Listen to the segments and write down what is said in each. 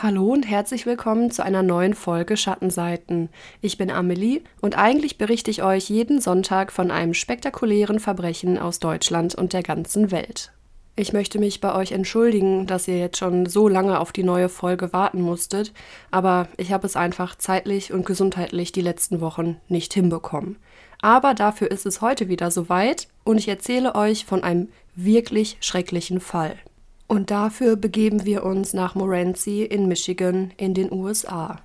Hallo und herzlich willkommen zu einer neuen Folge Schattenseiten. Ich bin Amelie und eigentlich berichte ich euch jeden Sonntag von einem spektakulären Verbrechen aus Deutschland und der ganzen Welt. Ich möchte mich bei euch entschuldigen, dass ihr jetzt schon so lange auf die neue Folge warten musstet, aber ich habe es einfach zeitlich und gesundheitlich die letzten Wochen nicht hinbekommen. Aber dafür ist es heute wieder soweit und ich erzähle euch von einem wirklich schrecklichen Fall. Und dafür begeben wir uns nach Morenci in Michigan in den USA.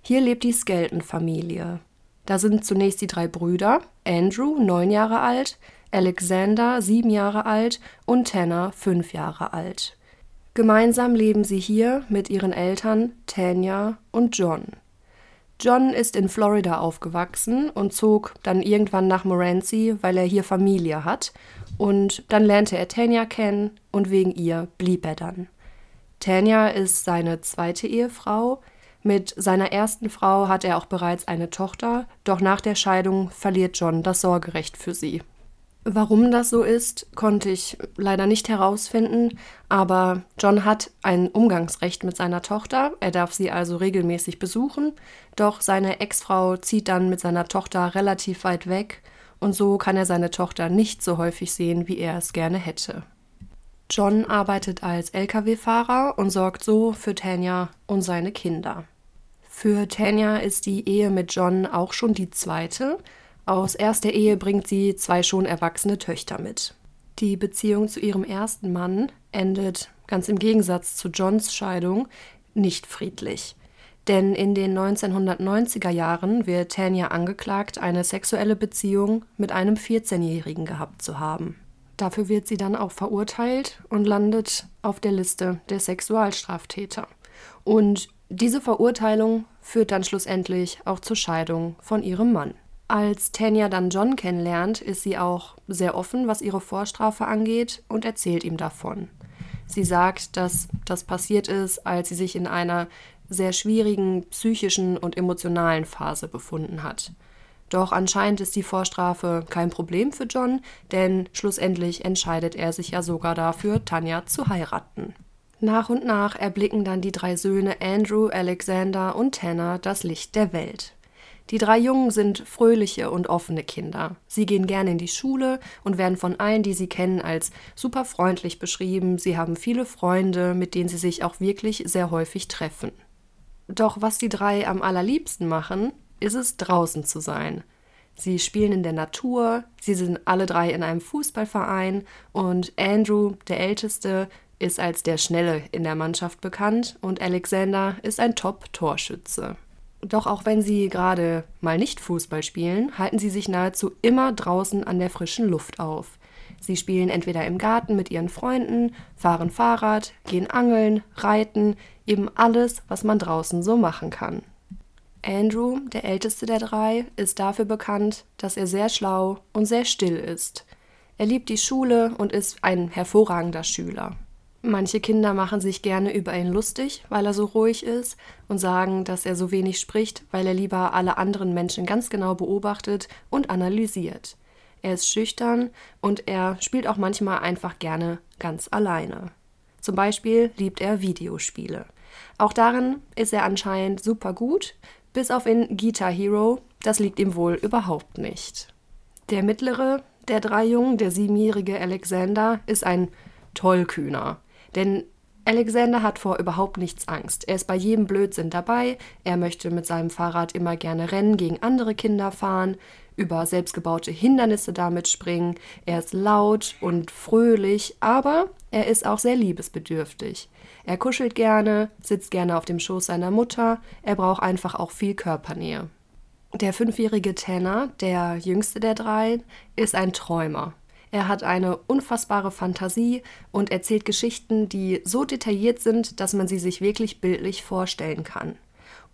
Hier lebt die Skelton-Familie. Da sind zunächst die drei Brüder, Andrew, neun Jahre alt, Alexander, sieben Jahre alt und Tanner, fünf Jahre alt. Gemeinsam leben sie hier mit ihren Eltern Tanya und John. John ist in Florida aufgewachsen und zog dann irgendwann nach Morenci, weil er hier Familie hat und dann lernte er Tanya kennen und wegen ihr blieb er dann. Tanya ist seine zweite Ehefrau. Mit seiner ersten Frau hat er auch bereits eine Tochter, doch nach der Scheidung verliert John das Sorgerecht für sie. Warum das so ist, konnte ich leider nicht herausfinden, aber John hat ein Umgangsrecht mit seiner Tochter, er darf sie also regelmäßig besuchen, doch seine Ex-Frau zieht dann mit seiner Tochter relativ weit weg und so kann er seine Tochter nicht so häufig sehen, wie er es gerne hätte. John arbeitet als Lkw-Fahrer und sorgt so für Tanya und seine Kinder. Für Tanya ist die Ehe mit John auch schon die zweite. Aus erster Ehe bringt sie zwei schon erwachsene Töchter mit. Die Beziehung zu ihrem ersten Mann endet, ganz im Gegensatz zu Johns Scheidung, nicht friedlich. Denn in den 1990er Jahren wird Tanya angeklagt, eine sexuelle Beziehung mit einem 14-Jährigen gehabt zu haben. Dafür wird sie dann auch verurteilt und landet auf der Liste der Sexualstraftäter. Und diese Verurteilung führt dann schlussendlich auch zur Scheidung von ihrem Mann. Als Tanya dann John kennenlernt, ist sie auch sehr offen, was ihre Vorstrafe angeht und erzählt ihm davon. Sie sagt, dass das passiert ist, als sie sich in einer sehr schwierigen psychischen und emotionalen Phase befunden hat. Doch anscheinend ist die Vorstrafe kein Problem für John, denn schlussendlich entscheidet er sich ja sogar dafür, Tanja zu heiraten. Nach und nach erblicken dann die drei Söhne Andrew, Alexander und Tanner das Licht der Welt. Die drei Jungen sind fröhliche und offene Kinder. Sie gehen gerne in die Schule und werden von allen, die sie kennen, als super freundlich beschrieben. Sie haben viele Freunde, mit denen sie sich auch wirklich sehr häufig treffen. Doch was die drei am allerliebsten machen, ist es draußen zu sein. Sie spielen in der Natur, sie sind alle drei in einem Fußballverein und Andrew, der Älteste, ist als der Schnelle in der Mannschaft bekannt und Alexander ist ein Top-Torschütze. Doch auch wenn sie gerade mal nicht Fußball spielen, halten sie sich nahezu immer draußen an der frischen Luft auf. Sie spielen entweder im Garten mit ihren Freunden, fahren Fahrrad, gehen angeln, reiten, eben alles, was man draußen so machen kann. Andrew, der älteste der drei, ist dafür bekannt, dass er sehr schlau und sehr still ist. Er liebt die Schule und ist ein hervorragender Schüler. Manche Kinder machen sich gerne über ihn lustig, weil er so ruhig ist und sagen, dass er so wenig spricht, weil er lieber alle anderen Menschen ganz genau beobachtet und analysiert. Er ist schüchtern und er spielt auch manchmal einfach gerne ganz alleine. Zum Beispiel liebt er Videospiele. Auch darin ist er anscheinend super gut, bis auf in Guitar Hero, das liegt ihm wohl überhaupt nicht. Der mittlere der drei Jungen, der siebenjährige Alexander, ist ein Tollkühner. Denn Alexander hat vor überhaupt nichts Angst. Er ist bei jedem Blödsinn dabei. Er möchte mit seinem Fahrrad immer gerne Rennen gegen andere Kinder fahren, über selbstgebaute Hindernisse damit springen. Er ist laut und fröhlich, aber er ist auch sehr liebesbedürftig. Er kuschelt gerne, sitzt gerne auf dem Schoß seiner Mutter, er braucht einfach auch viel Körpernähe. Der fünfjährige Tanner, der jüngste der drei, ist ein Träumer. Er hat eine unfassbare Fantasie und erzählt Geschichten, die so detailliert sind, dass man sie sich wirklich bildlich vorstellen kann.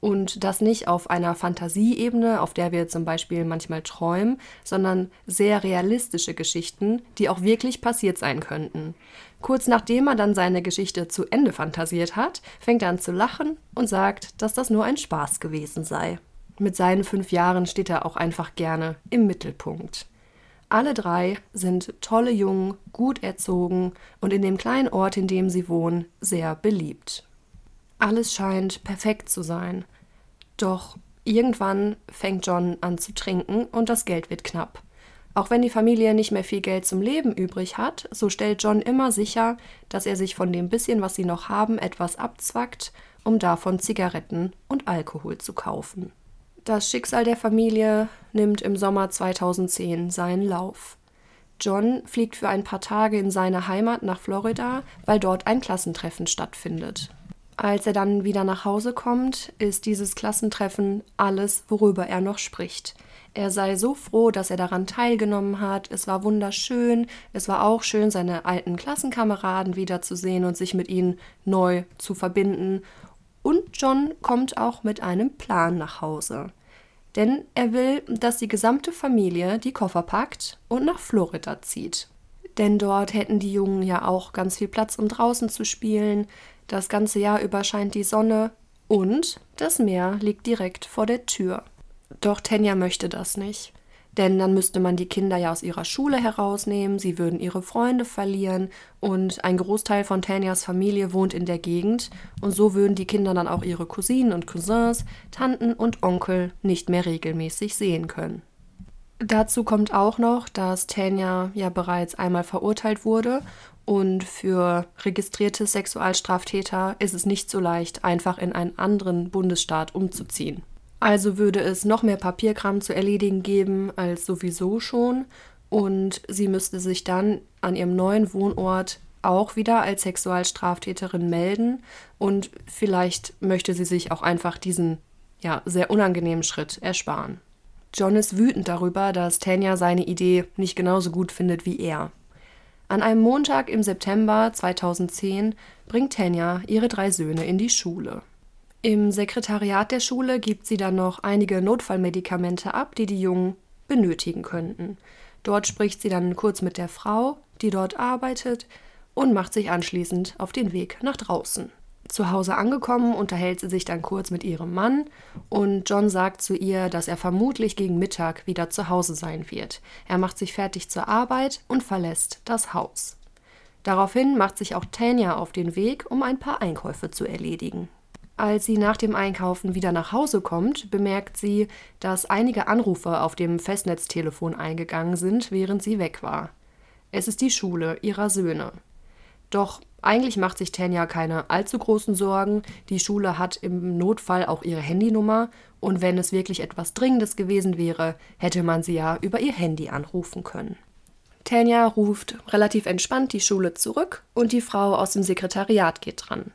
Und das nicht auf einer Fantasieebene, auf der wir zum Beispiel manchmal träumen, sondern sehr realistische Geschichten, die auch wirklich passiert sein könnten. Kurz nachdem er dann seine Geschichte zu Ende fantasiert hat, fängt er an zu lachen und sagt, dass das nur ein Spaß gewesen sei. Mit seinen fünf Jahren steht er auch einfach gerne im Mittelpunkt. Alle drei sind tolle Jungen, gut erzogen und in dem kleinen Ort, in dem sie wohnen, sehr beliebt. Alles scheint perfekt zu sein. Doch irgendwann fängt John an zu trinken und das Geld wird knapp. Auch wenn die Familie nicht mehr viel Geld zum Leben übrig hat, so stellt John immer sicher, dass er sich von dem bisschen, was sie noch haben, etwas abzwackt, um davon Zigaretten und Alkohol zu kaufen. Das Schicksal der Familie nimmt im Sommer 2010 seinen Lauf. John fliegt für ein paar Tage in seine Heimat nach Florida, weil dort ein Klassentreffen stattfindet. Als er dann wieder nach Hause kommt, ist dieses Klassentreffen alles, worüber er noch spricht. Er sei so froh, dass er daran teilgenommen hat. Es war wunderschön. Es war auch schön, seine alten Klassenkameraden wiederzusehen und sich mit ihnen neu zu verbinden. Und John kommt auch mit einem Plan nach Hause. Denn er will, dass die gesamte Familie die Koffer packt und nach Florida zieht. Denn dort hätten die Jungen ja auch ganz viel Platz, um draußen zu spielen. Das ganze Jahr über scheint die Sonne und das Meer liegt direkt vor der Tür. Doch Tenja möchte das nicht. Denn dann müsste man die Kinder ja aus ihrer Schule herausnehmen, sie würden ihre Freunde verlieren und ein Großteil von Tanjas Familie wohnt in der Gegend und so würden die Kinder dann auch ihre Cousinen und Cousins, Tanten und Onkel nicht mehr regelmäßig sehen können. Dazu kommt auch noch, dass Tanja ja bereits einmal verurteilt wurde und für registrierte Sexualstraftäter ist es nicht so leicht, einfach in einen anderen Bundesstaat umzuziehen. Also würde es noch mehr Papierkram zu erledigen geben als sowieso schon und sie müsste sich dann an ihrem neuen Wohnort auch wieder als Sexualstraftäterin melden und vielleicht möchte sie sich auch einfach diesen ja sehr unangenehmen Schritt ersparen. John ist wütend darüber, dass Tanya seine Idee nicht genauso gut findet wie er. An einem Montag im September 2010 bringt Tanya ihre drei Söhne in die Schule. Im Sekretariat der Schule gibt sie dann noch einige Notfallmedikamente ab, die die Jungen benötigen könnten. Dort spricht sie dann kurz mit der Frau, die dort arbeitet, und macht sich anschließend auf den Weg nach draußen. Zu Hause angekommen, unterhält sie sich dann kurz mit ihrem Mann und John sagt zu ihr, dass er vermutlich gegen Mittag wieder zu Hause sein wird. Er macht sich fertig zur Arbeit und verlässt das Haus. Daraufhin macht sich auch Tanya auf den Weg, um ein paar Einkäufe zu erledigen. Als sie nach dem Einkaufen wieder nach Hause kommt, bemerkt sie, dass einige Anrufe auf dem Festnetztelefon eingegangen sind, während sie weg war. Es ist die Schule ihrer Söhne. Doch eigentlich macht sich Tanja keine allzu großen Sorgen. Die Schule hat im Notfall auch ihre Handynummer und wenn es wirklich etwas Dringendes gewesen wäre, hätte man sie ja über ihr Handy anrufen können. Tanja ruft relativ entspannt die Schule zurück und die Frau aus dem Sekretariat geht dran.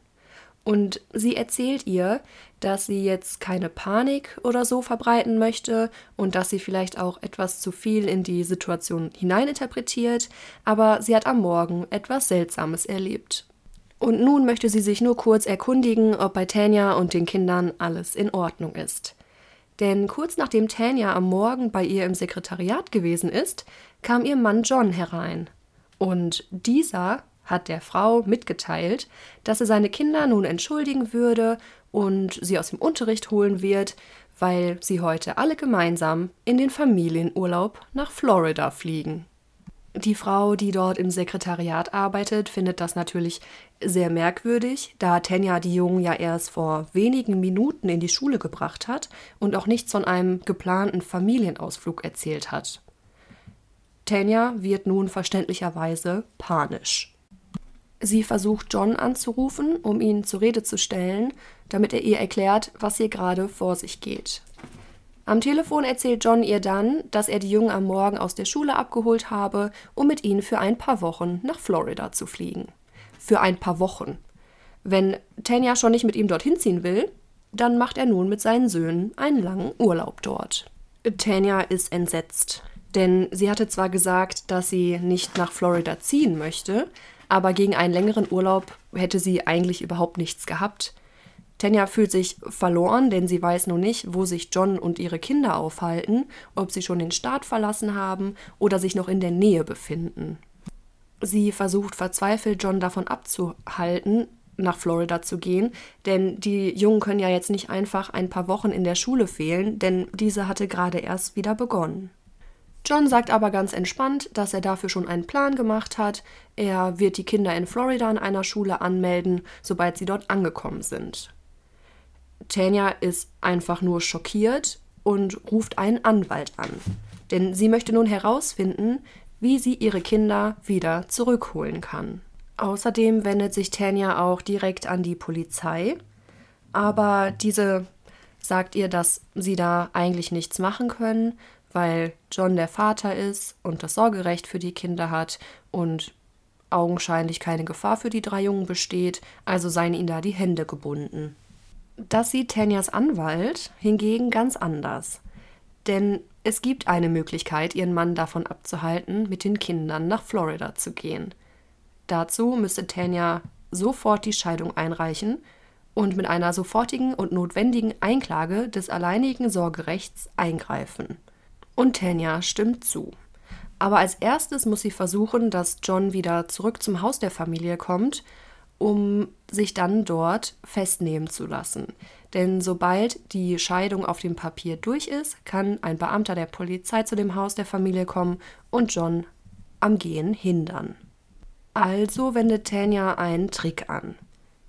Und sie erzählt ihr, dass sie jetzt keine Panik oder so verbreiten möchte und dass sie vielleicht auch etwas zu viel in die Situation hineininterpretiert, aber sie hat am Morgen etwas Seltsames erlebt. Und nun möchte sie sich nur kurz erkundigen, ob bei Tanja und den Kindern alles in Ordnung ist. Denn kurz nachdem Tanja am Morgen bei ihr im Sekretariat gewesen ist, kam ihr Mann John herein. Und dieser hat der Frau mitgeteilt, dass er seine Kinder nun entschuldigen würde und sie aus dem Unterricht holen wird, weil sie heute alle gemeinsam in den Familienurlaub nach Florida fliegen. Die Frau, die dort im Sekretariat arbeitet, findet das natürlich sehr merkwürdig, da Tenja die Jungen ja erst vor wenigen Minuten in die Schule gebracht hat und auch nichts von einem geplanten Familienausflug erzählt hat. Tenja wird nun verständlicherweise panisch. Sie versucht John anzurufen, um ihn zur Rede zu stellen, damit er ihr erklärt, was hier gerade vor sich geht. Am Telefon erzählt John ihr dann, dass er die Jungen am Morgen aus der Schule abgeholt habe, um mit ihnen für ein paar Wochen nach Florida zu fliegen. Für ein paar Wochen. Wenn Tanya schon nicht mit ihm dorthin ziehen will, dann macht er nun mit seinen Söhnen einen langen Urlaub dort. Tanya ist entsetzt, denn sie hatte zwar gesagt, dass sie nicht nach Florida ziehen möchte, aber gegen einen längeren Urlaub hätte sie eigentlich überhaupt nichts gehabt. Tanja fühlt sich verloren, denn sie weiß nun nicht, wo sich John und ihre Kinder aufhalten, ob sie schon den Staat verlassen haben oder sich noch in der Nähe befinden. Sie versucht verzweifelt, John davon abzuhalten, nach Florida zu gehen, denn die Jungen können ja jetzt nicht einfach ein paar Wochen in der Schule fehlen, denn diese hatte gerade erst wieder begonnen. John sagt aber ganz entspannt, dass er dafür schon einen Plan gemacht hat. Er wird die Kinder in Florida in einer Schule anmelden, sobald sie dort angekommen sind. Tanja ist einfach nur schockiert und ruft einen Anwalt an. Denn sie möchte nun herausfinden, wie sie ihre Kinder wieder zurückholen kann. Außerdem wendet sich Tanja auch direkt an die Polizei, aber diese sagt ihr, dass sie da eigentlich nichts machen können, weil John der Vater ist und das Sorgerecht für die Kinder hat und augenscheinlich keine Gefahr für die drei Jungen besteht, also seien ihnen da die Hände gebunden. Das sieht Tanjas Anwalt hingegen ganz anders. Denn es gibt eine Möglichkeit, ihren Mann davon abzuhalten, mit den Kindern nach Florida zu gehen. Dazu müsste Tanja sofort die Scheidung einreichen und mit einer sofortigen und notwendigen Einklage des alleinigen Sorgerechts eingreifen. Und Tanja stimmt zu. Aber als erstes muss sie versuchen, dass John wieder zurück zum Haus der Familie kommt, um sich dann dort festnehmen zu lassen. Denn sobald die Scheidung auf dem Papier durch ist, kann ein Beamter der Polizei zu dem Haus der Familie kommen und John am Gehen hindern. Also wendet Tanja einen Trick an.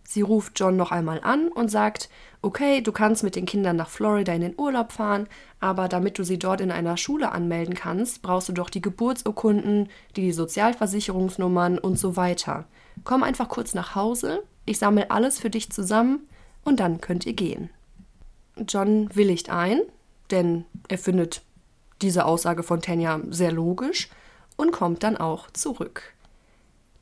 Sie ruft John noch einmal an und sagt, okay, du kannst mit den Kindern nach Florida in den Urlaub fahren, aber damit du sie dort in einer Schule anmelden kannst, brauchst du doch die Geburtsurkunden, die Sozialversicherungsnummern und so weiter. Komm einfach kurz nach Hause, ich sammle alles für dich zusammen und dann könnt ihr gehen. John willigt ein, denn er findet diese Aussage von Tanja sehr logisch und kommt dann auch zurück.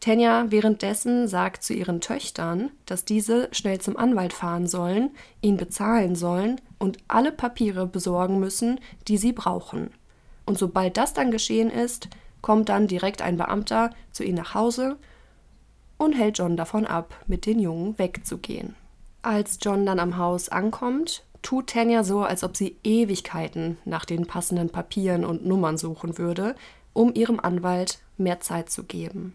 Tanja währenddessen sagt zu ihren Töchtern, dass diese schnell zum Anwalt fahren sollen, ihn bezahlen sollen und alle Papiere besorgen müssen, die sie brauchen. Und sobald das dann geschehen ist, kommt dann direkt ein Beamter zu ihnen nach Hause und hält John davon ab, mit den Jungen wegzugehen. Als John dann am Haus ankommt, tut Tanja so, als ob sie Ewigkeiten nach den passenden Papieren und Nummern suchen würde, um ihrem Anwalt mehr Zeit zu geben.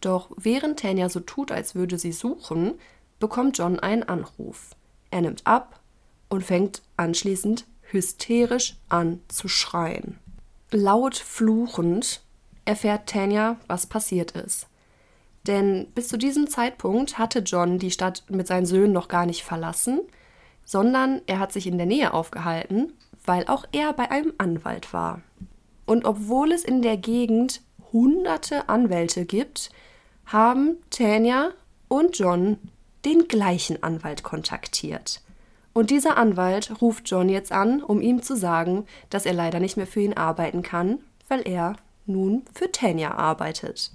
Doch während Tanja so tut, als würde sie suchen, bekommt John einen Anruf. Er nimmt ab und fängt anschließend hysterisch an zu schreien. Laut fluchend erfährt Tanja, was passiert ist. Denn bis zu diesem Zeitpunkt hatte John die Stadt mit seinen Söhnen noch gar nicht verlassen, sondern er hat sich in der Nähe aufgehalten, weil auch er bei einem Anwalt war. Und obwohl es in der Gegend hunderte Anwälte gibt, haben Tanja und John den gleichen Anwalt kontaktiert. Und dieser Anwalt ruft John jetzt an, um ihm zu sagen, dass er leider nicht mehr für ihn arbeiten kann, weil er nun für Tanja arbeitet.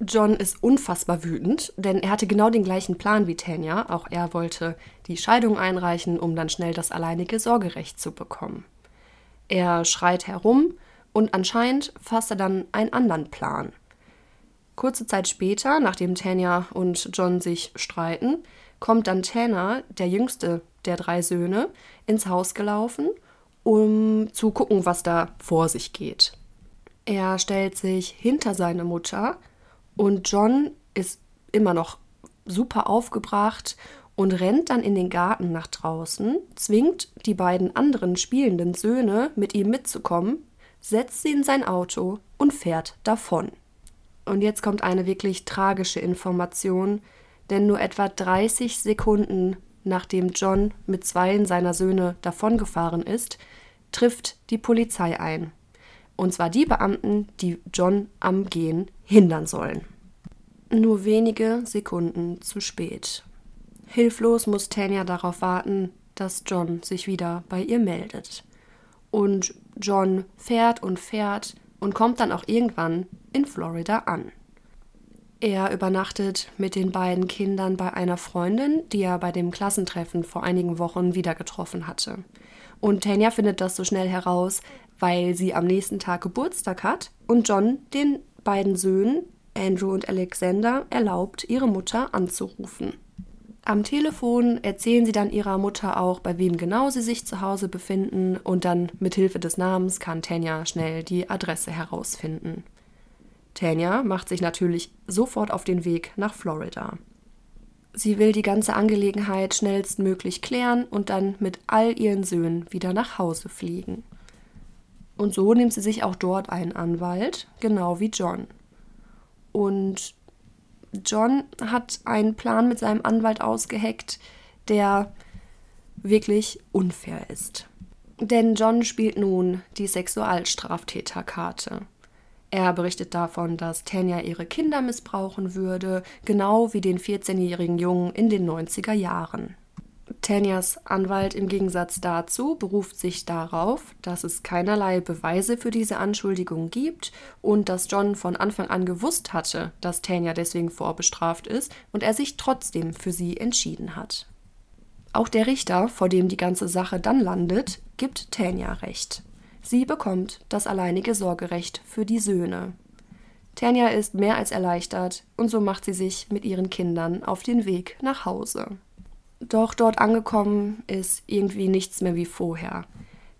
John ist unfassbar wütend, denn er hatte genau den gleichen Plan wie Tanja. Auch er wollte die Scheidung einreichen, um dann schnell das alleinige Sorgerecht zu bekommen. Er schreit herum und anscheinend fasst er dann einen anderen Plan. Kurze Zeit später, nachdem Tanya und John sich streiten, kommt dann Tanner, der jüngste der drei Söhne, ins Haus gelaufen, um zu gucken, was da vor sich geht. Er stellt sich hinter seine Mutter und John ist immer noch super aufgebracht und rennt dann in den Garten nach draußen, zwingt die beiden anderen spielenden Söhne, mit ihm mitzukommen, setzt sie in sein Auto und fährt davon. Und jetzt kommt eine wirklich tragische Information, denn nur etwa 30 Sekunden nachdem John mit zwei seiner Söhne davongefahren ist, trifft die Polizei ein. Und zwar die Beamten, die John am Gehen hindern sollen. Nur wenige Sekunden zu spät. Hilflos muss Tanya darauf warten, dass John sich wieder bei ihr meldet. Und John fährt und fährt und kommt dann auch irgendwann in Florida an. Er übernachtet mit den beiden Kindern bei einer Freundin, die er bei dem Klassentreffen vor einigen Wochen wieder getroffen hatte. Und Tanya findet das so schnell heraus, weil sie am nächsten Tag Geburtstag hat und John den beiden Söhnen, Andrew und Alexander, erlaubt, ihre Mutter anzurufen. Am Telefon erzählen sie dann ihrer Mutter auch, bei wem genau sie sich zu Hause befinden und dann mit Hilfe des Namens kann Tanja schnell die Adresse herausfinden. Tanja macht sich natürlich sofort auf den Weg nach Florida. Sie will die ganze Angelegenheit schnellstmöglich klären und dann mit all ihren Söhnen wieder nach Hause fliegen. Und so nimmt sie sich auch dort einen Anwalt, genau wie John. Und John hat einen Plan mit seinem Anwalt ausgeheckt, der wirklich unfair ist. Denn John spielt nun die Sexualstraftäterkarte. Er berichtet davon, dass Tanja ihre Kinder missbrauchen würde, genau wie den 14-jährigen Jungen in den 90er Jahren. Tanjas Anwalt im Gegensatz dazu beruft sich darauf, dass es keinerlei Beweise für diese Anschuldigung gibt und dass John von Anfang an gewusst hatte, dass Tanja deswegen vorbestraft ist und er sich trotzdem für sie entschieden hat. Auch der Richter, vor dem die ganze Sache dann landet, gibt Tanja recht. Sie bekommt das alleinige Sorgerecht für die Söhne. Tanja ist mehr als erleichtert und so macht sie sich mit ihren Kindern auf den Weg nach Hause. Doch dort angekommen ist irgendwie nichts mehr wie vorher.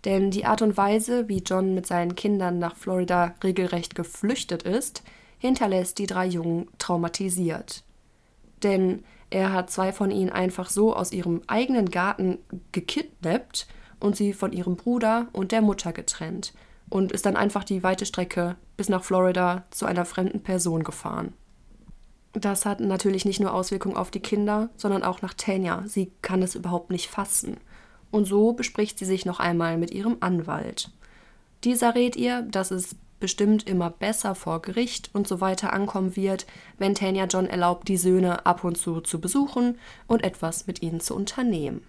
Denn die Art und Weise, wie John mit seinen Kindern nach Florida regelrecht geflüchtet ist, hinterlässt die drei Jungen traumatisiert. Denn er hat zwei von ihnen einfach so aus ihrem eigenen Garten gekidnappt und sie von ihrem Bruder und der Mutter getrennt und ist dann einfach die weite Strecke bis nach Florida zu einer fremden Person gefahren. Das hat natürlich nicht nur Auswirkungen auf die Kinder, sondern auch nach Tanja. Sie kann es überhaupt nicht fassen. Und so bespricht sie sich noch einmal mit ihrem Anwalt. Dieser rät ihr, dass es bestimmt immer besser vor Gericht und so weiter ankommen wird, wenn Tanja John erlaubt, die Söhne ab und zu zu besuchen und etwas mit ihnen zu unternehmen.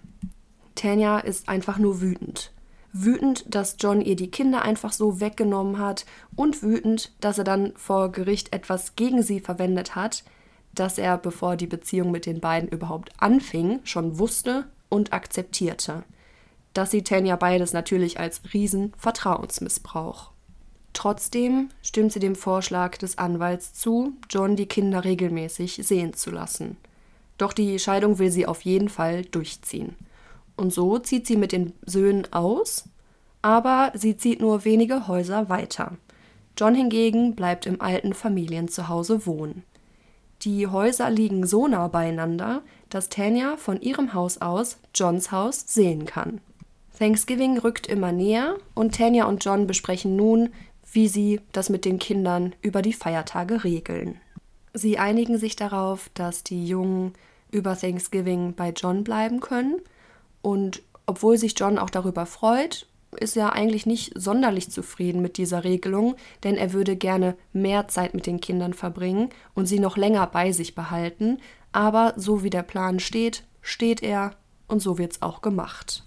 Tanja ist einfach nur wütend. Wütend, dass John ihr die Kinder einfach so weggenommen hat und wütend, dass er dann vor Gericht etwas gegen sie verwendet hat, das er, bevor die Beziehung mit den beiden überhaupt anfing, schon wusste und akzeptierte. Das sieht Tanja beides natürlich als riesen Vertrauensmissbrauch. Trotzdem stimmt sie dem Vorschlag des Anwalts zu, John die Kinder regelmäßig sehen zu lassen. Doch die Scheidung will sie auf jeden Fall durchziehen. Und so zieht sie mit den Söhnen aus, aber sie zieht nur wenige Häuser weiter. John hingegen bleibt im alten Familienzuhause wohnen. Die Häuser liegen so nah beieinander, dass Tanya von ihrem Haus aus Johns Haus sehen kann. Thanksgiving rückt immer näher und Tanya und John besprechen nun, wie sie das mit den Kindern über die Feiertage regeln. Sie einigen sich darauf, dass die Jungen über Thanksgiving bei John bleiben können und obwohl sich John auch darüber freut, ist er eigentlich nicht sonderlich zufrieden mit dieser Regelung, denn er würde gerne mehr Zeit mit den Kindern verbringen und sie noch länger bei sich behalten, aber so wie der Plan steht, steht er und so wird's auch gemacht.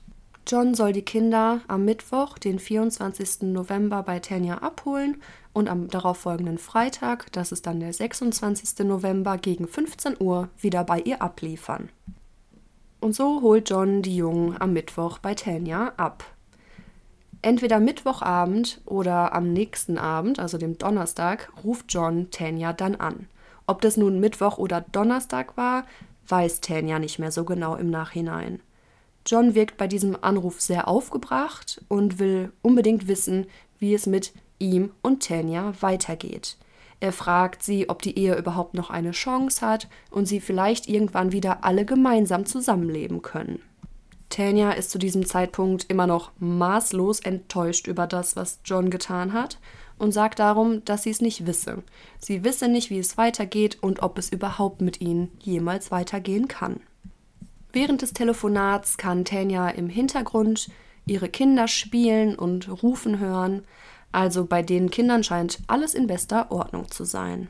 John soll die Kinder am Mittwoch, den 24. November bei Tanja abholen und am darauffolgenden Freitag, das ist dann der 26. November, gegen 15 Uhr wieder bei ihr abliefern. Und so holt John die Jungen am Mittwoch bei Tanya ab. Entweder Mittwochabend oder am nächsten Abend, also dem Donnerstag, ruft John Tanya dann an. Ob das nun Mittwoch oder Donnerstag war, weiß Tanya nicht mehr so genau im Nachhinein. John wirkt bei diesem Anruf sehr aufgebracht und will unbedingt wissen, wie es mit ihm und Tanya weitergeht. Er fragt sie, ob die Ehe überhaupt noch eine Chance hat und sie vielleicht irgendwann wieder alle gemeinsam zusammenleben können. Tanya ist zu diesem Zeitpunkt immer noch maßlos enttäuscht über das, was John getan hat und sagt darum, dass sie es nicht wisse. Sie wisse nicht, wie es weitergeht und ob es überhaupt mit ihnen jemals weitergehen kann. Während des Telefonats kann Tanya im Hintergrund ihre Kinder spielen und rufen hören, also bei den Kindern scheint alles in bester Ordnung zu sein.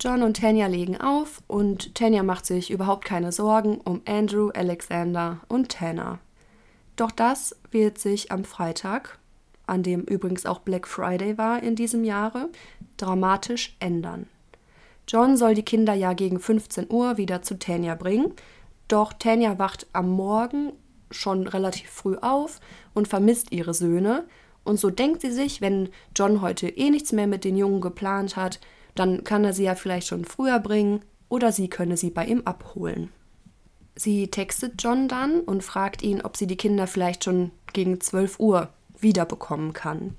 John und Tanya legen auf und Tanya macht sich überhaupt keine Sorgen um Andrew, Alexander und Tanner. Doch das wird sich am Freitag, an dem übrigens auch Black Friday war in diesem Jahre, dramatisch ändern. John soll die Kinder ja gegen 15 Uhr wieder zu Tanya bringen, doch Tanya wacht am Morgen schon relativ früh auf und vermisst ihre Söhne und so denkt sie sich, wenn John heute eh nichts mehr mit den Jungen geplant hat, dann kann er sie ja vielleicht schon früher bringen oder sie könne sie bei ihm abholen. Sie textet John dann und fragt ihn, ob sie die Kinder vielleicht schon gegen 12 Uhr wiederbekommen kann.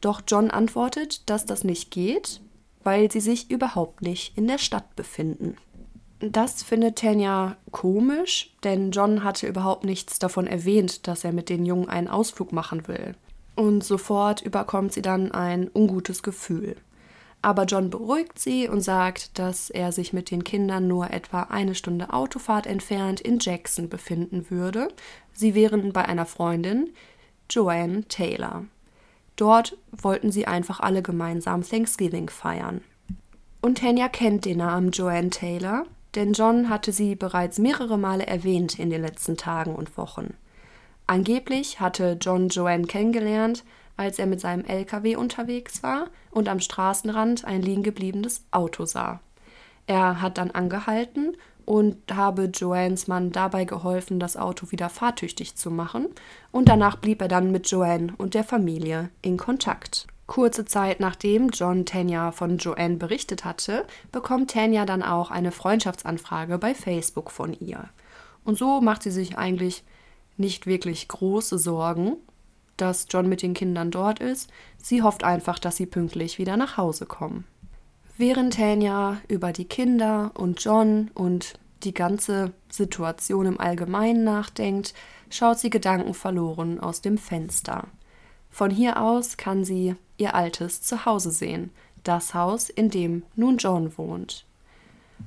Doch John antwortet, dass das nicht geht, weil sie sich überhaupt nicht in der Stadt befinden. Das findet Tanja komisch, denn John hatte überhaupt nichts davon erwähnt, dass er mit den Jungen einen Ausflug machen will und sofort überkommt sie dann ein ungutes Gefühl. Aber John beruhigt sie und sagt, dass er sich mit den Kindern nur etwa eine Stunde Autofahrt entfernt in Jackson befinden würde. Sie wären bei einer Freundin, Joanne Taylor. Dort wollten sie einfach alle gemeinsam Thanksgiving feiern. Und Tanya kennt den Namen Joanne Taylor, denn John hatte sie bereits mehrere Male erwähnt in den letzten Tagen und Wochen. Angeblich hatte John Joanne kennengelernt, als er mit seinem LKW unterwegs war und am Straßenrand ein liegen gebliebenes Auto sah. Er hat dann angehalten und habe Joannes Mann dabei geholfen, das Auto wieder fahrtüchtig zu machen, und danach blieb er dann mit Joanne und der Familie in Kontakt. Kurze Zeit nachdem John Tanya von Joanne berichtet hatte, bekommt Tanya dann auch eine Freundschaftsanfrage bei Facebook von ihr. Und so macht sie sich eigentlich nicht wirklich große Sorgen, dass John mit den Kindern dort ist. Sie hofft einfach, dass sie pünktlich wieder nach Hause kommen. Während Tanya über die Kinder und John und die ganze Situation im Allgemeinen nachdenkt, schaut sie gedankenverloren aus dem Fenster. Von hier aus kann sie ihr altes Zuhause sehen, das Haus, in dem nun John wohnt.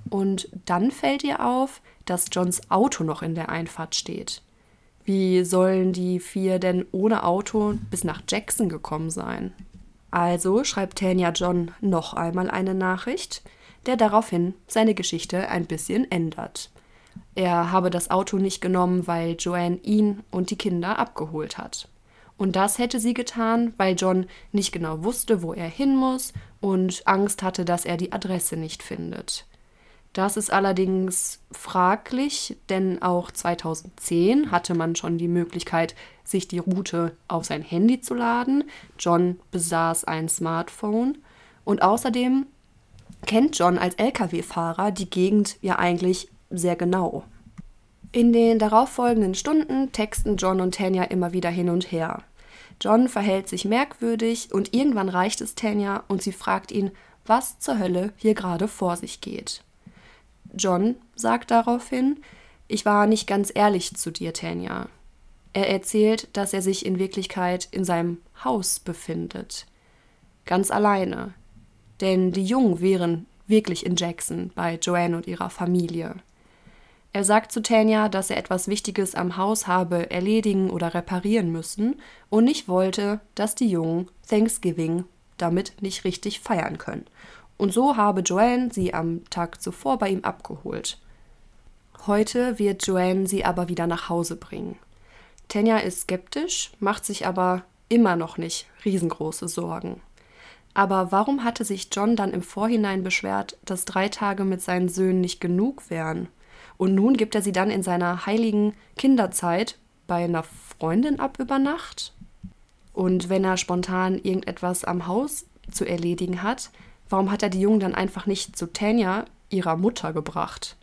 Und dann fällt ihr auf, dass Johns Auto noch in der Einfahrt steht. Wie sollen die vier denn ohne Auto bis nach Jackson gekommen sein? Also schreibt Tanya John noch einmal eine Nachricht, der daraufhin seine Geschichte ein bisschen ändert. Er habe das Auto nicht genommen, weil Joanne ihn und die Kinder abgeholt hat. Und das hätte sie getan, weil John nicht genau wusste, wo er hin muss und Angst hatte, dass er die Adresse nicht findet. Das ist allerdings fraglich, denn auch 2010 hatte man schon die Möglichkeit, sich die Route auf sein Handy zu laden. John besaß ein Smartphone und außerdem kennt John als Lkw-Fahrer die Gegend ja eigentlich sehr genau. In den darauffolgenden Stunden texten John und Tanya immer wieder hin und her. John verhält sich merkwürdig und irgendwann reicht es Tanya und sie fragt ihn, was zur Hölle hier gerade vor sich geht. John sagt daraufhin, ich war nicht ganz ehrlich zu dir, Tanja. Er erzählt, dass er sich in Wirklichkeit in seinem Haus befindet. Ganz alleine. Denn die Jungen wären wirklich in Jackson bei Joanne und ihrer Familie. Er sagt zu Tanja, dass er etwas Wichtiges am Haus habe erledigen oder reparieren müssen und nicht wollte, dass die Jungen Thanksgiving damit nicht richtig feiern können und so habe Joanne sie am Tag zuvor bei ihm abgeholt. Heute wird Joanne sie aber wieder nach Hause bringen. Tanja ist skeptisch, macht sich aber immer noch nicht riesengroße Sorgen. Aber warum hatte sich John dann im Vorhinein beschwert, dass drei Tage mit seinen Söhnen nicht genug wären? Und nun gibt er sie dann in seiner heiligen Kinderzeit bei einer Freundin ab über Nacht? Und wenn er spontan irgendetwas am Haus zu erledigen hat, Warum hat er die Jungen dann einfach nicht zu Tanja, ihrer Mutter, gebracht?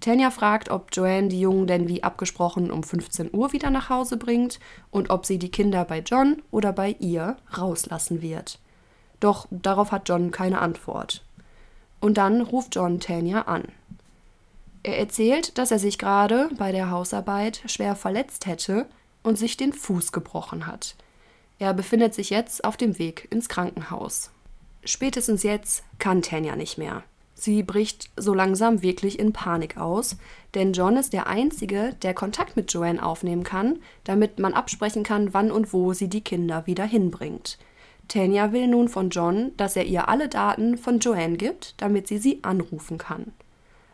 Tanja fragt, ob Joanne die Jungen denn wie abgesprochen um 15 Uhr wieder nach Hause bringt und ob sie die Kinder bei John oder bei ihr rauslassen wird. Doch darauf hat John keine Antwort. Und dann ruft John Tanja an. Er erzählt, dass er sich gerade bei der Hausarbeit schwer verletzt hätte und sich den Fuß gebrochen hat. Er befindet sich jetzt auf dem Weg ins Krankenhaus. Spätestens jetzt kann Tanja nicht mehr. Sie bricht so langsam wirklich in Panik aus, denn John ist der Einzige, der Kontakt mit Joanne aufnehmen kann, damit man absprechen kann, wann und wo sie die Kinder wieder hinbringt. Tanja will nun von John, dass er ihr alle Daten von Joanne gibt, damit sie sie anrufen kann.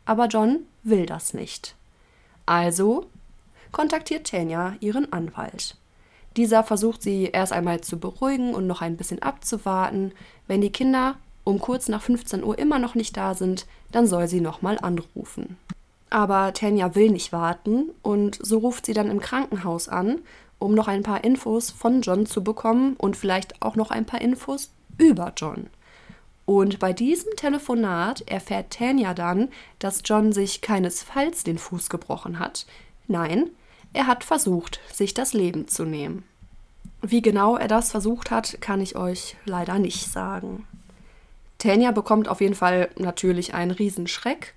Aber John will das nicht. Also kontaktiert Tanja ihren Anwalt. Dieser versucht sie erst einmal zu beruhigen und noch ein bisschen abzuwarten. Wenn die Kinder um kurz nach 15 Uhr immer noch nicht da sind, dann soll sie nochmal anrufen. Aber Tanja will nicht warten und so ruft sie dann im Krankenhaus an, um noch ein paar Infos von John zu bekommen und vielleicht auch noch ein paar Infos über John. Und bei diesem Telefonat erfährt Tanja dann, dass John sich keinesfalls den Fuß gebrochen hat. Nein, er hat versucht, sich das Leben zu nehmen. Wie genau er das versucht hat, kann ich euch leider nicht sagen. Tanja bekommt auf jeden Fall natürlich einen Riesenschreck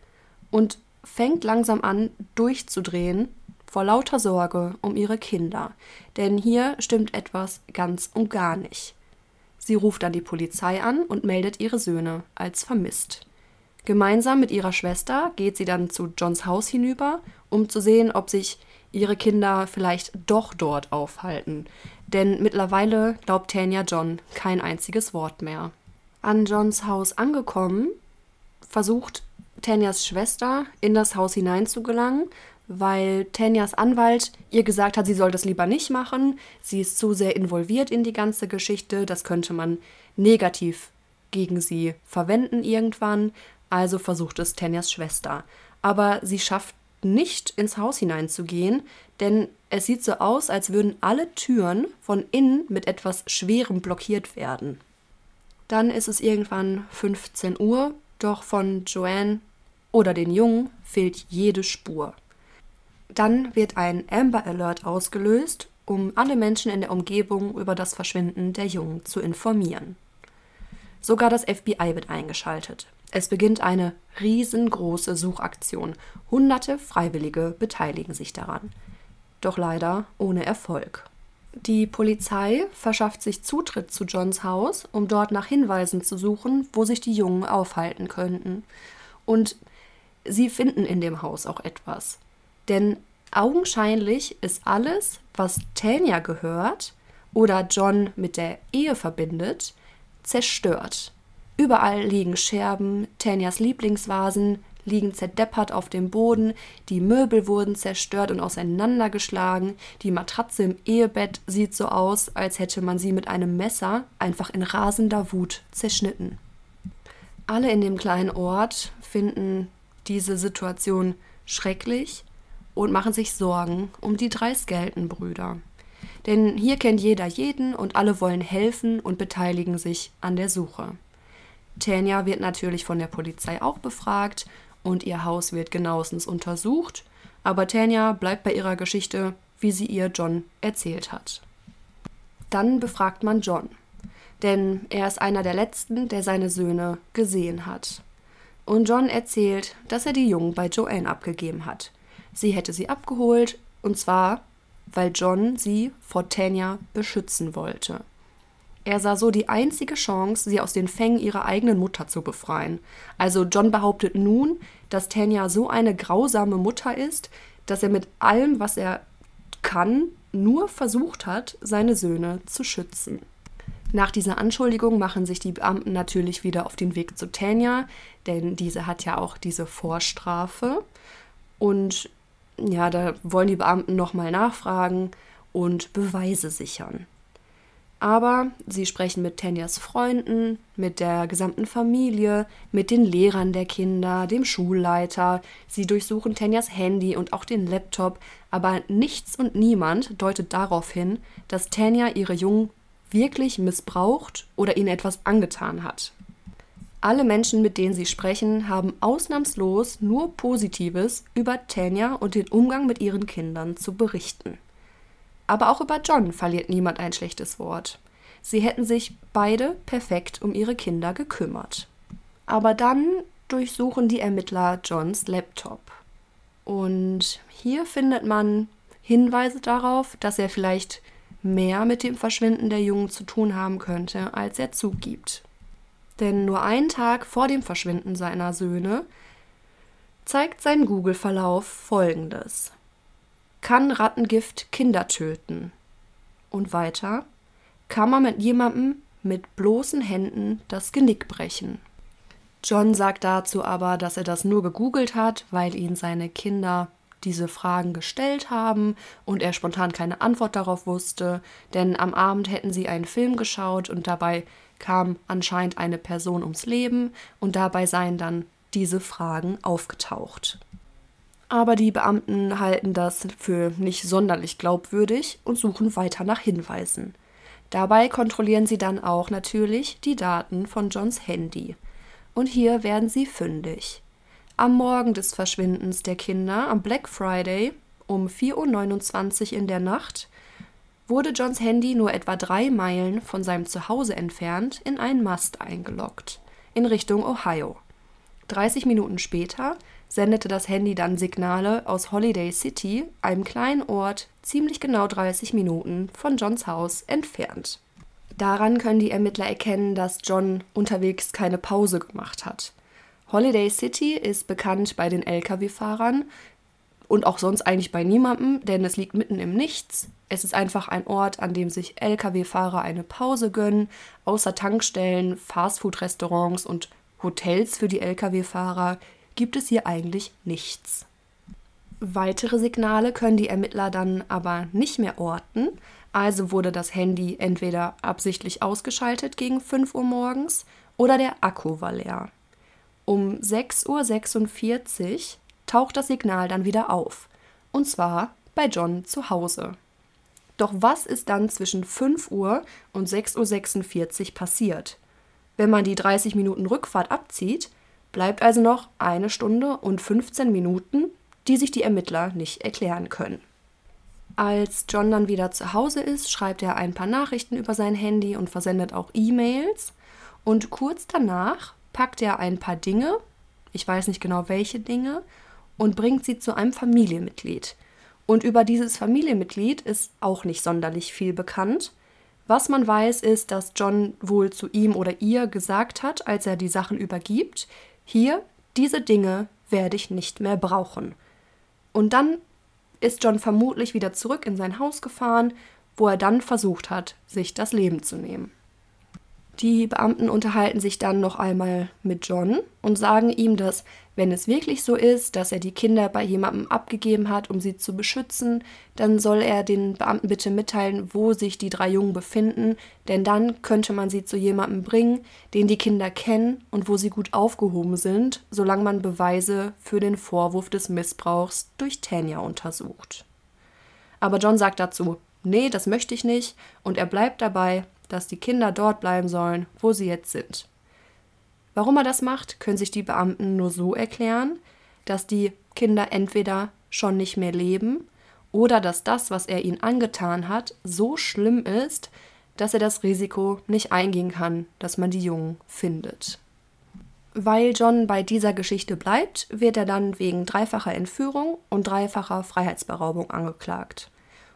und fängt langsam an durchzudrehen vor lauter Sorge um ihre Kinder, denn hier stimmt etwas ganz und gar nicht. Sie ruft dann die Polizei an und meldet ihre Söhne als vermisst. Gemeinsam mit ihrer Schwester geht sie dann zu Johns Haus hinüber, um zu sehen, ob sich ihre Kinder vielleicht doch dort aufhalten. Denn mittlerweile glaubt Tanya John kein einziges Wort mehr. An Johns Haus angekommen, versucht Tanyas Schwester in das Haus hineinzugelangen, weil Tanyas Anwalt ihr gesagt hat, sie soll das lieber nicht machen. Sie ist zu sehr involviert in die ganze Geschichte. Das könnte man negativ gegen sie verwenden irgendwann. Also versucht es Tanyas Schwester. Aber sie schafft nicht ins Haus hineinzugehen, denn es sieht so aus, als würden alle Türen von innen mit etwas Schwerem blockiert werden. Dann ist es irgendwann 15 Uhr, doch von Joanne oder den Jungen fehlt jede Spur. Dann wird ein Amber Alert ausgelöst, um alle Menschen in der Umgebung über das Verschwinden der Jungen zu informieren. Sogar das FBI wird eingeschaltet. Es beginnt eine riesengroße Suchaktion. Hunderte Freiwillige beteiligen sich daran. Doch leider ohne Erfolg. Die Polizei verschafft sich Zutritt zu Johns Haus, um dort nach Hinweisen zu suchen, wo sich die Jungen aufhalten könnten. Und sie finden in dem Haus auch etwas. Denn augenscheinlich ist alles, was Tanya gehört oder John mit der Ehe verbindet, zerstört. Überall liegen Scherben, Tanyas Lieblingsvasen liegen zerdeppert auf dem Boden, die Möbel wurden zerstört und auseinandergeschlagen, die Matratze im Ehebett sieht so aus, als hätte man sie mit einem Messer einfach in rasender Wut zerschnitten. Alle in dem kleinen Ort finden diese Situation schrecklich und machen sich Sorgen um die drei Skelton-Brüder. Denn hier kennt jeder jeden und alle wollen helfen und beteiligen sich an der Suche. Tanja wird natürlich von der Polizei auch befragt und ihr Haus wird genauestens untersucht, aber Tanja bleibt bei ihrer Geschichte, wie sie ihr John erzählt hat. Dann befragt man John, denn er ist einer der letzten, der seine Söhne gesehen hat. Und John erzählt, dass er die Jungen bei Joanne abgegeben hat. Sie hätte sie abgeholt, und zwar, weil John sie vor Tanya beschützen wollte. Er sah so die einzige Chance, sie aus den Fängen ihrer eigenen Mutter zu befreien. Also John behauptet nun, dass Tanya so eine grausame Mutter ist, dass er mit allem, was er kann, nur versucht hat, seine Söhne zu schützen. Nach dieser Anschuldigung machen sich die Beamten natürlich wieder auf den Weg zu Tanya, denn diese hat ja auch diese Vorstrafe. Und ja, da wollen die Beamten nochmal nachfragen und Beweise sichern. Aber sie sprechen mit Tanyas Freunden, mit der gesamten Familie, mit den Lehrern der Kinder, dem Schulleiter. Sie durchsuchen Tanyas Handy und auch den Laptop, aber nichts und niemand deutet darauf hin, dass Tanya ihre Jungen wirklich missbraucht oder ihnen etwas angetan hat. Alle Menschen, mit denen sie sprechen, haben ausnahmslos nur Positives über Tanya und den Umgang mit ihren Kindern zu berichten. Aber auch über John verliert niemand ein schlechtes Wort. Sie hätten sich beide perfekt um ihre Kinder gekümmert. Aber dann durchsuchen die Ermittler Johns Laptop. Und hier findet man Hinweise darauf, dass er vielleicht mehr mit dem Verschwinden der Jungen zu tun haben könnte, als er zugibt. Denn nur einen Tag vor dem Verschwinden seiner Söhne zeigt sein Google-Verlauf folgendes. Kann Rattengift Kinder töten? Und weiter, kann man mit jemandem mit bloßen Händen das Genick brechen? John sagt dazu aber, dass er das nur gegoogelt hat, weil ihn seine Kinder diese Fragen gestellt haben und er spontan keine Antwort darauf wusste, denn am Abend hätten sie einen Film geschaut und dabei kam anscheinend eine Person ums Leben und dabei seien dann diese Fragen aufgetaucht aber die Beamten halten das für nicht sonderlich glaubwürdig und suchen weiter nach Hinweisen. Dabei kontrollieren sie dann auch natürlich die Daten von Johns Handy. Und hier werden sie fündig. Am Morgen des Verschwindens der Kinder, am Black Friday um 4.29 Uhr in der Nacht, wurde Johns Handy nur etwa drei Meilen von seinem Zuhause entfernt in einen Mast eingeloggt, in Richtung Ohio. 30 Minuten später sendete das Handy dann Signale aus Holiday City, einem kleinen Ort ziemlich genau 30 Minuten von Johns Haus entfernt. Daran können die Ermittler erkennen, dass John unterwegs keine Pause gemacht hat. Holiday City ist bekannt bei den Lkw-Fahrern und auch sonst eigentlich bei niemandem, denn es liegt mitten im Nichts. Es ist einfach ein Ort, an dem sich Lkw-Fahrer eine Pause gönnen. Außer Tankstellen, Fastfood-Restaurants und Hotels für die Lkw-Fahrer gibt es hier eigentlich nichts. Weitere Signale können die Ermittler dann aber nicht mehr orten, also wurde das Handy entweder absichtlich ausgeschaltet gegen 5 Uhr morgens oder der Akku war leer. Um 6.46 Uhr taucht das Signal dann wieder auf, und zwar bei John zu Hause. Doch was ist dann zwischen 5 Uhr und 6.46 Uhr passiert? Wenn man die 30 Minuten Rückfahrt abzieht, bleibt also noch eine Stunde und 15 Minuten, die sich die Ermittler nicht erklären können. Als John dann wieder zu Hause ist, schreibt er ein paar Nachrichten über sein Handy und versendet auch E-Mails. Und kurz danach packt er ein paar Dinge, ich weiß nicht genau welche Dinge, und bringt sie zu einem Familienmitglied. Und über dieses Familienmitglied ist auch nicht sonderlich viel bekannt. Was man weiß, ist, dass John wohl zu ihm oder ihr gesagt hat, als er die Sachen übergibt, hier, diese Dinge werde ich nicht mehr brauchen. Und dann ist John vermutlich wieder zurück in sein Haus gefahren, wo er dann versucht hat, sich das Leben zu nehmen. Die Beamten unterhalten sich dann noch einmal mit John und sagen ihm, dass wenn es wirklich so ist, dass er die Kinder bei jemandem abgegeben hat, um sie zu beschützen, dann soll er den Beamten bitte mitteilen, wo sich die drei Jungen befinden, denn dann könnte man sie zu jemandem bringen, den die Kinder kennen und wo sie gut aufgehoben sind, solange man Beweise für den Vorwurf des Missbrauchs durch Tanya untersucht. Aber John sagt dazu, nee, das möchte ich nicht, und er bleibt dabei, dass die Kinder dort bleiben sollen, wo sie jetzt sind. Warum er das macht, können sich die Beamten nur so erklären, dass die Kinder entweder schon nicht mehr leben oder dass das, was er ihnen angetan hat, so schlimm ist, dass er das Risiko nicht eingehen kann, dass man die Jungen findet. Weil John bei dieser Geschichte bleibt, wird er dann wegen dreifacher Entführung und dreifacher Freiheitsberaubung angeklagt.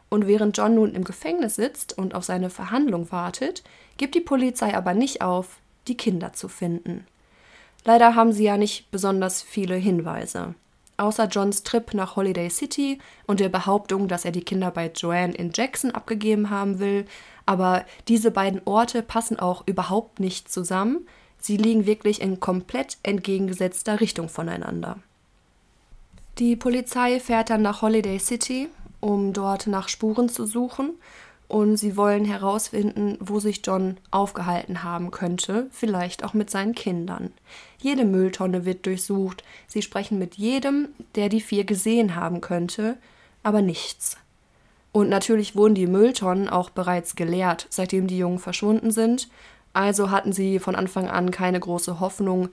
Und während John nun im Gefängnis sitzt und auf seine Verhandlung wartet, gibt die Polizei aber nicht auf, die Kinder zu finden. Leider haben sie ja nicht besonders viele Hinweise. Außer Johns Trip nach Holiday City und der Behauptung, dass er die Kinder bei Joanne in Jackson abgegeben haben will, aber diese beiden Orte passen auch überhaupt nicht zusammen. Sie liegen wirklich in komplett entgegengesetzter Richtung voneinander. Die Polizei fährt dann nach Holiday City um dort nach Spuren zu suchen. Und sie wollen herausfinden, wo sich John aufgehalten haben könnte, vielleicht auch mit seinen Kindern. Jede Mülltonne wird durchsucht. Sie sprechen mit jedem, der die vier gesehen haben könnte, aber nichts. Und natürlich wurden die Mülltonnen auch bereits geleert, seitdem die Jungen verschwunden sind. Also hatten sie von Anfang an keine große Hoffnung,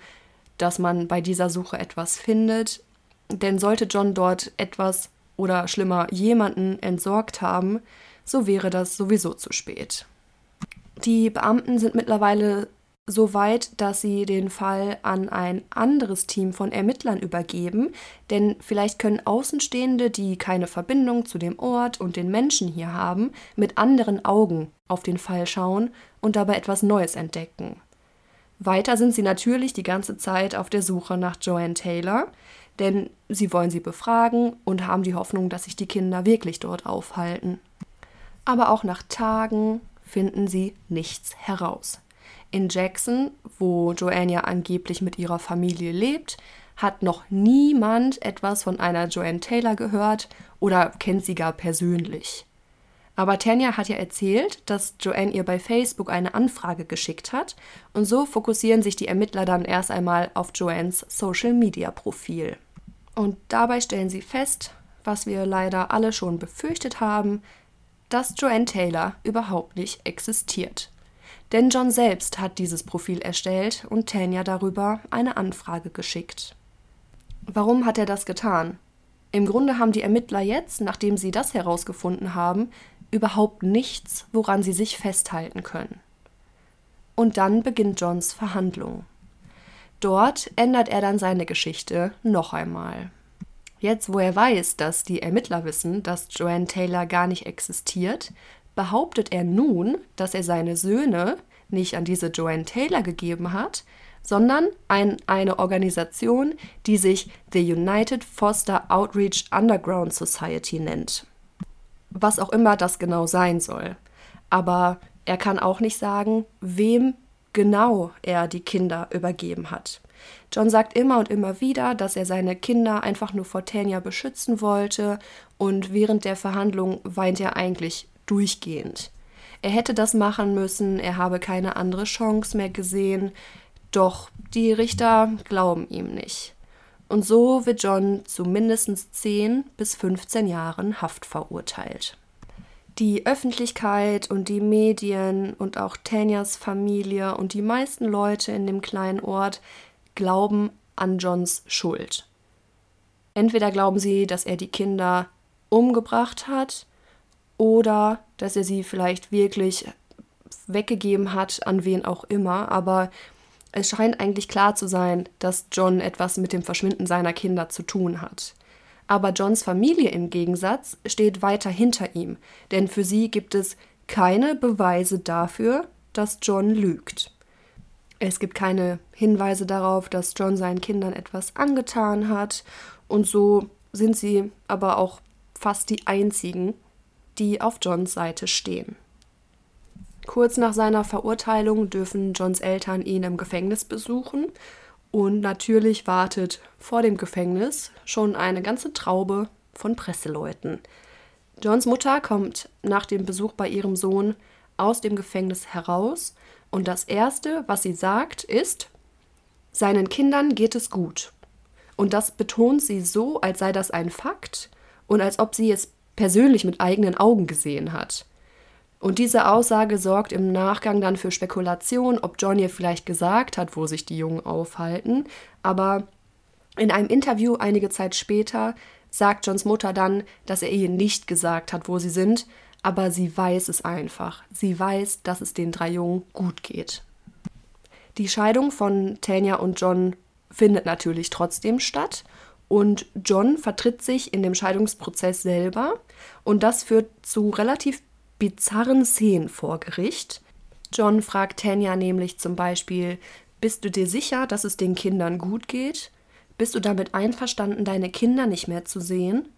dass man bei dieser Suche etwas findet. Denn sollte John dort etwas oder schlimmer jemanden entsorgt haben, so wäre das sowieso zu spät. Die Beamten sind mittlerweile so weit, dass sie den Fall an ein anderes Team von Ermittlern übergeben, denn vielleicht können Außenstehende, die keine Verbindung zu dem Ort und den Menschen hier haben, mit anderen Augen auf den Fall schauen und dabei etwas Neues entdecken. Weiter sind sie natürlich die ganze Zeit auf der Suche nach Joanne Taylor, denn sie wollen sie befragen und haben die Hoffnung, dass sich die Kinder wirklich dort aufhalten. Aber auch nach Tagen finden sie nichts heraus. In Jackson, wo Joanne ja angeblich mit ihrer Familie lebt, hat noch niemand etwas von einer Joanne Taylor gehört oder kennt sie gar persönlich. Aber Tanja hat ja erzählt, dass Joanne ihr bei Facebook eine Anfrage geschickt hat und so fokussieren sich die Ermittler dann erst einmal auf Joannes Social-Media-Profil. Und dabei stellen sie fest, was wir leider alle schon befürchtet haben, dass Joanne Taylor überhaupt nicht existiert. Denn John selbst hat dieses Profil erstellt und Tanya darüber eine Anfrage geschickt. Warum hat er das getan? Im Grunde haben die Ermittler jetzt, nachdem sie das herausgefunden haben, überhaupt nichts, woran sie sich festhalten können. Und dann beginnt Johns Verhandlung. Dort ändert er dann seine Geschichte noch einmal. Jetzt, wo er weiß, dass die Ermittler wissen, dass Joanne Taylor gar nicht existiert, behauptet er nun, dass er seine Söhne nicht an diese Joanne Taylor gegeben hat, sondern an eine Organisation, die sich The United Foster Outreach Underground Society nennt. Was auch immer das genau sein soll. Aber er kann auch nicht sagen, wem genau er die Kinder übergeben hat. John sagt immer und immer wieder, dass er seine Kinder einfach nur vor Tanya beschützen wollte und während der Verhandlung weint er eigentlich durchgehend. Er hätte das machen müssen, er habe keine andere Chance mehr gesehen, doch die Richter glauben ihm nicht. Und so wird John zu mindestens 10 bis 15 Jahren Haft verurteilt. Die Öffentlichkeit und die Medien und auch Tanyas Familie und die meisten Leute in dem kleinen Ort glauben an Johns Schuld. Entweder glauben sie, dass er die Kinder umgebracht hat oder dass er sie vielleicht wirklich weggegeben hat, an wen auch immer, aber es scheint eigentlich klar zu sein, dass John etwas mit dem Verschwinden seiner Kinder zu tun hat. Aber Johns Familie im Gegensatz steht weiter hinter ihm, denn für sie gibt es keine Beweise dafür, dass John lügt. Es gibt keine Hinweise darauf, dass John seinen Kindern etwas angetan hat. Und so sind sie aber auch fast die einzigen, die auf Johns Seite stehen. Kurz nach seiner Verurteilung dürfen Johns Eltern ihn im Gefängnis besuchen. Und natürlich wartet vor dem Gefängnis schon eine ganze Traube von Presseleuten. Johns Mutter kommt nach dem Besuch bei ihrem Sohn aus dem Gefängnis heraus und das Erste, was sie sagt, ist, seinen Kindern geht es gut. Und das betont sie so, als sei das ein Fakt und als ob sie es persönlich mit eigenen Augen gesehen hat. Und diese Aussage sorgt im Nachgang dann für Spekulation, ob John ihr vielleicht gesagt hat, wo sich die Jungen aufhalten. Aber in einem Interview einige Zeit später sagt Johns Mutter dann, dass er ihr nicht gesagt hat, wo sie sind, aber sie weiß es einfach. Sie weiß, dass es den drei Jungen gut geht. Die Scheidung von Tanya und John findet natürlich trotzdem statt und John vertritt sich in dem Scheidungsprozess selber und das führt zu relativ bizarren Szenen vor Gericht. John fragt Tanya nämlich zum Beispiel, bist du dir sicher, dass es den Kindern gut geht? Bist du damit einverstanden, deine Kinder nicht mehr zu sehen?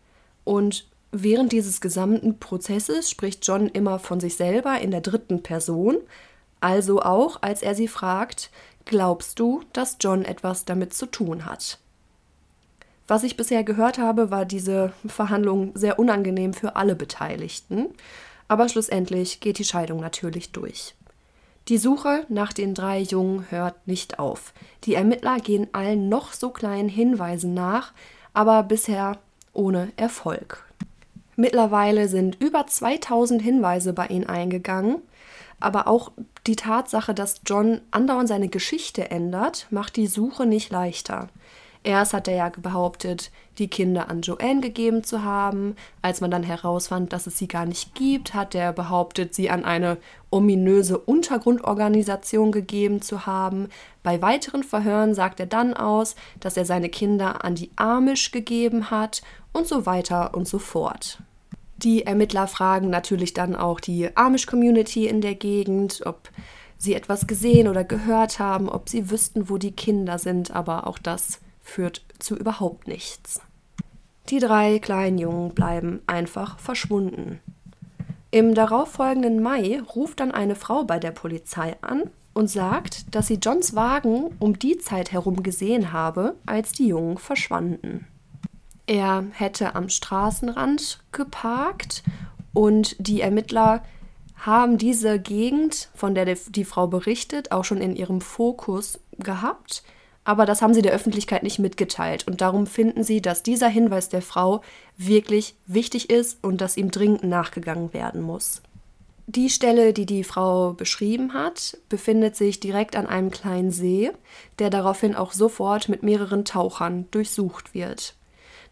Und Während dieses gesamten Prozesses spricht John immer von sich selber in der dritten Person, also auch als er sie fragt, glaubst du, dass John etwas damit zu tun hat? Was ich bisher gehört habe, war diese Verhandlung sehr unangenehm für alle Beteiligten, aber schlussendlich geht die Scheidung natürlich durch. Die Suche nach den drei Jungen hört nicht auf. Die Ermittler gehen allen noch so kleinen Hinweisen nach, aber bisher ohne Erfolg. Mittlerweile sind über 2000 Hinweise bei ihnen eingegangen. Aber auch die Tatsache, dass John andauernd seine Geschichte ändert, macht die Suche nicht leichter. Erst hat er ja behauptet, die Kinder an Joanne gegeben zu haben. Als man dann herausfand, dass es sie gar nicht gibt, hat er behauptet, sie an eine ominöse Untergrundorganisation gegeben zu haben. Bei weiteren Verhören sagt er dann aus, dass er seine Kinder an die Amish gegeben hat und so weiter und so fort. Die Ermittler fragen natürlich dann auch die Amish-Community in der Gegend, ob sie etwas gesehen oder gehört haben, ob sie wüssten, wo die Kinder sind, aber auch das führt zu überhaupt nichts. Die drei kleinen Jungen bleiben einfach verschwunden. Im darauffolgenden Mai ruft dann eine Frau bei der Polizei an und sagt, dass sie Johns Wagen um die Zeit herum gesehen habe, als die Jungen verschwanden. Er hätte am Straßenrand geparkt und die Ermittler haben diese Gegend, von der die Frau berichtet, auch schon in ihrem Fokus gehabt. Aber das haben sie der Öffentlichkeit nicht mitgeteilt. Und darum finden sie, dass dieser Hinweis der Frau wirklich wichtig ist und dass ihm dringend nachgegangen werden muss. Die Stelle, die die Frau beschrieben hat, befindet sich direkt an einem kleinen See, der daraufhin auch sofort mit mehreren Tauchern durchsucht wird.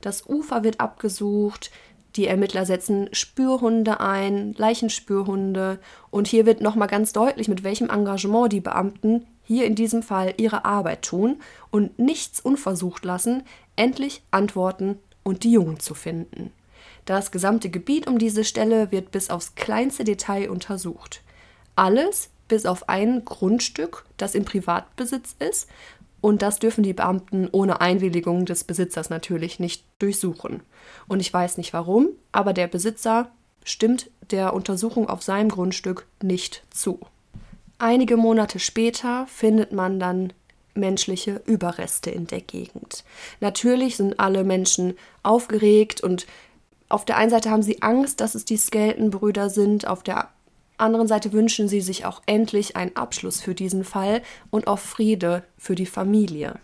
Das Ufer wird abgesucht, die Ermittler setzen Spürhunde ein, Leichenspürhunde und hier wird nochmal ganz deutlich, mit welchem Engagement die Beamten hier in diesem Fall ihre Arbeit tun und nichts unversucht lassen, endlich Antworten und die Jungen zu finden. Das gesamte Gebiet um diese Stelle wird bis aufs kleinste Detail untersucht. Alles bis auf ein Grundstück, das im Privatbesitz ist, und das dürfen die Beamten ohne Einwilligung des Besitzers natürlich nicht durchsuchen. Und ich weiß nicht warum, aber der Besitzer stimmt der Untersuchung auf seinem Grundstück nicht zu. Einige Monate später findet man dann menschliche Überreste in der Gegend. Natürlich sind alle Menschen aufgeregt und auf der einen Seite haben sie Angst, dass es die Skelton-Brüder sind, auf der anderen Seite wünschen sie sich auch endlich einen Abschluss für diesen Fall und auch Friede für die Familie.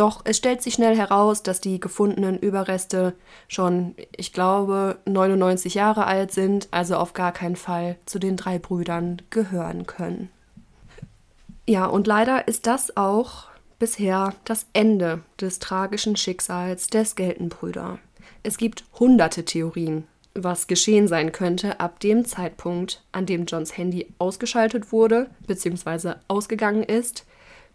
Doch es stellt sich schnell heraus, dass die gefundenen Überreste schon, ich glaube, 99 Jahre alt sind, also auf gar keinen Fall zu den drei Brüdern gehören können. Ja, und leider ist das auch bisher das Ende des tragischen Schicksals der Skelton-Brüder. Es gibt hunderte Theorien, was geschehen sein könnte ab dem Zeitpunkt, an dem Johns Handy ausgeschaltet wurde bzw. ausgegangen ist,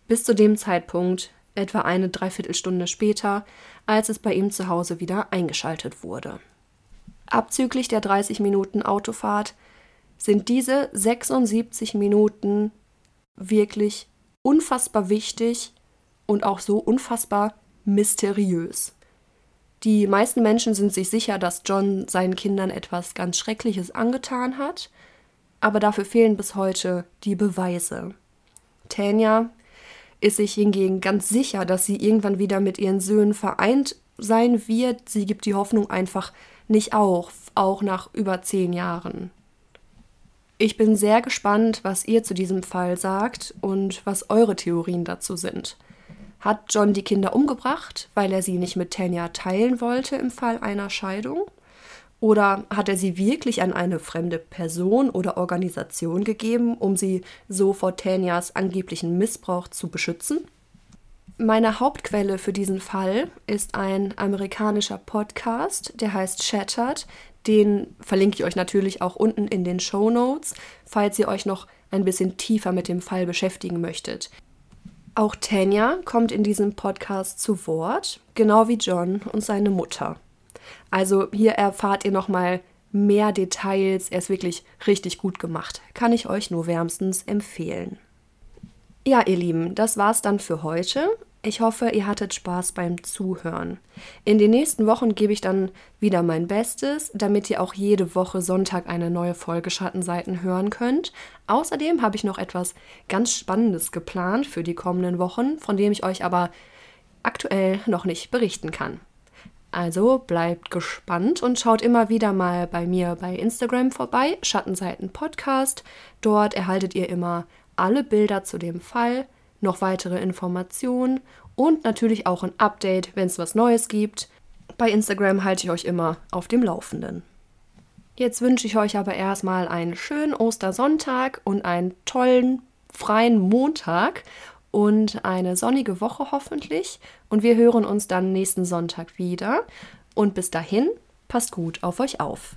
bis zu dem Zeitpunkt, etwa eine Dreiviertelstunde später, als es bei ihm zu Hause wieder eingeschaltet wurde. Abzüglich der 30 Minuten Autofahrt sind diese 76 Minuten wirklich unfassbar wichtig und auch so unfassbar mysteriös. Die meisten Menschen sind sich sicher, dass John seinen Kindern etwas ganz Schreckliches angetan hat, aber dafür fehlen bis heute die Beweise. Tanja ist sich hingegen ganz sicher, dass sie irgendwann wieder mit ihren Söhnen vereint sein wird. Sie gibt die Hoffnung einfach nicht auf, auch nach über zehn Jahren. Ich bin sehr gespannt, was ihr zu diesem Fall sagt und was eure Theorien dazu sind. Hat John die Kinder umgebracht, weil er sie nicht mit Tanya teilen wollte im Fall einer Scheidung? Oder hat er sie wirklich an eine fremde Person oder Organisation gegeben, um sie so vor Tanyas angeblichen Missbrauch zu beschützen? Meine Hauptquelle für diesen Fall ist ein amerikanischer Podcast, der heißt Shattered. Den verlinke ich euch natürlich auch unten in den Show Notes, falls ihr euch noch ein bisschen tiefer mit dem Fall beschäftigen möchtet. Auch Tanya kommt in diesem Podcast zu Wort, genau wie John und seine Mutter. Also hier erfahrt ihr noch mal mehr Details. Er ist wirklich richtig gut gemacht. Kann ich euch nur wärmstens empfehlen. Ja, ihr Lieben, das war's dann für heute. Ich hoffe, ihr hattet Spaß beim Zuhören. In den nächsten Wochen gebe ich dann wieder mein Bestes, damit ihr auch jede Woche Sonntag eine neue Folge Schattenseiten hören könnt. Außerdem habe ich noch etwas ganz Spannendes geplant für die kommenden Wochen, von dem ich euch aber aktuell noch nicht berichten kann. Also bleibt gespannt und schaut immer wieder mal bei mir bei Instagram vorbei, Schattenseiten Podcast. Dort erhaltet ihr immer alle Bilder zu dem Fall noch weitere Informationen und natürlich auch ein Update, wenn es was Neues gibt. Bei Instagram halte ich euch immer auf dem Laufenden. Jetzt wünsche ich euch aber erstmal einen schönen Ostersonntag und einen tollen freien Montag und eine sonnige Woche hoffentlich. Und wir hören uns dann nächsten Sonntag wieder. Und bis dahin, passt gut auf euch auf.